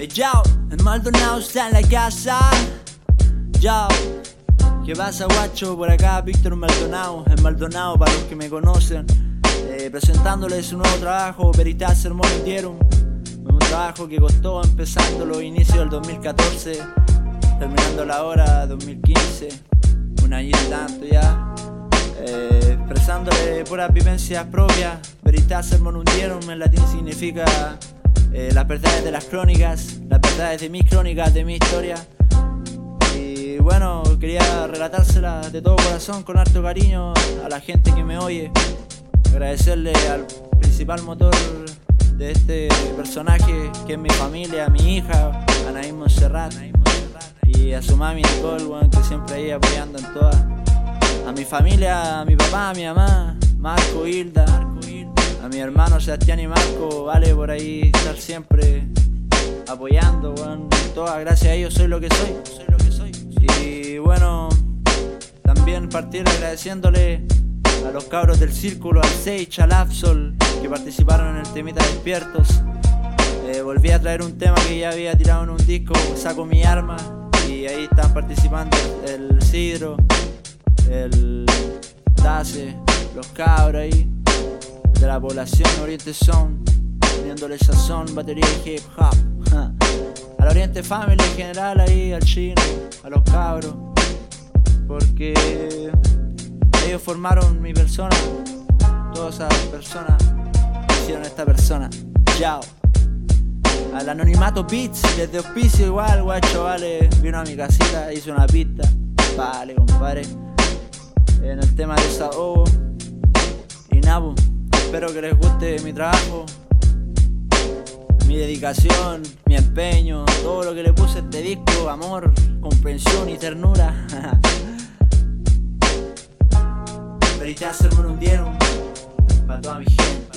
Hey, yo, el Maldonado está en la casa. Yo, ¿qué pasa, guacho? Por acá, Víctor Maldonado. El Maldonado, para los que me conocen. Eh, presentándoles un nuevo trabajo, Veritas Sermón Dieron. Un trabajo que costó empezando los inicios del 2014, terminando la hora 2015. Un año y tanto ya. Eh, expresándole puras vivencias propias. Veritas Sermón Hundieron en latín significa eh, las verdades de las crónicas, las verdades de mis crónicas, de mi historia. Y bueno, quería relatárselas de todo corazón, con harto cariño a la gente que me oye. Agradecerle al principal motor de este personaje, que es mi familia, mi hija, Anaí Monserrat, y a su mami Nicole, que siempre ahí apoyando en todas. A mi familia, a mi papá, a mi mamá, Marco, Hilda, a mi hermano Sebastián y Marco, vale por ahí estar siempre apoyando, bueno, todas gracias a ellos soy lo que soy, soy lo que soy. Y bueno, también partir agradeciéndole a los cabros del círculo, al Sage, al Absol, que participaron en el temita Despiertos. Eh, volví a traer un tema que ya había tirado en un disco, Saco mi arma, y ahí están participando el Cidro, el Tase, los cabros ahí la población Oriente Son, poniéndole sazón, batería y hip hop. Al Oriente Family en general, ahí al chino, a los cabros, porque ellos formaron mi persona, todas esas personas hicieron esta persona. Chao. Al Anonimato Beats, desde Hospicio igual, guacho, vale, vino a mi casita, hizo una pista, vale, compadre. En el tema de desahogo y nabo. Espero que les guste mi trabajo, mi dedicación, mi empeño, todo lo que le puse a este disco, amor, comprensión y ternura. Veritas se me hundieron para toda mi gente.